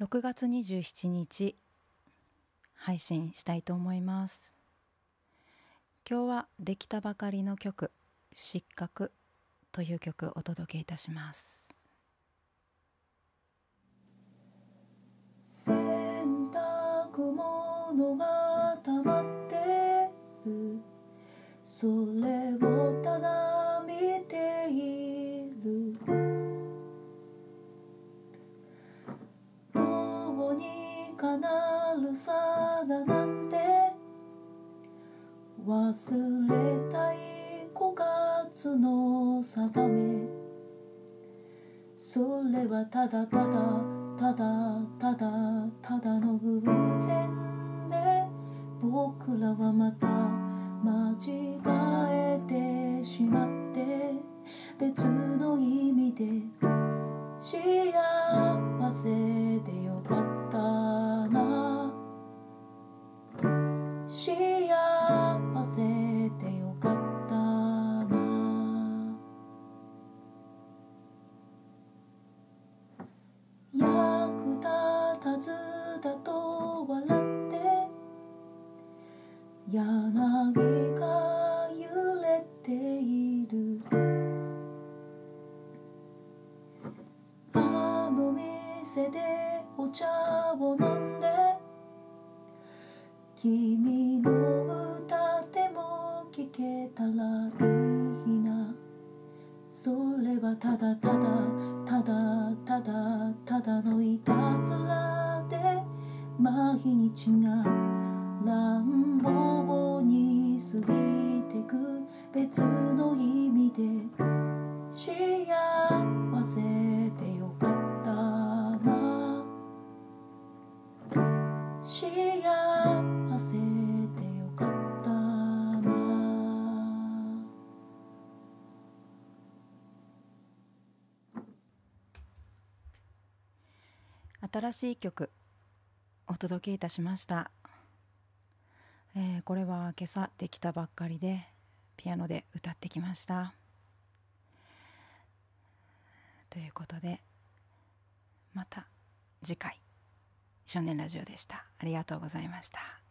6月27日配信したいと思います。今日はできたばかりの曲「失格」という曲お届けいたします。洗濯物が溜まってる。それをかなるさだなんて。忘れたい5月の定め。それはただただただただただの偶然で。僕らはまた間違えてしまって。別の意味で幸せ柳が揺れている。あの店でお茶を飲んで君の歌でも聞けたらいいな。それはただただただただただのいたずらで毎日が乱暴に過ぎてく別の意味で幸せでよかったな。幸せでよかったな。新しい曲お届けいたしました、えーこれは今朝できたばっかりでピアノで歌ってきました。ということでまた次回少年ラジオでした。ありがとうございました。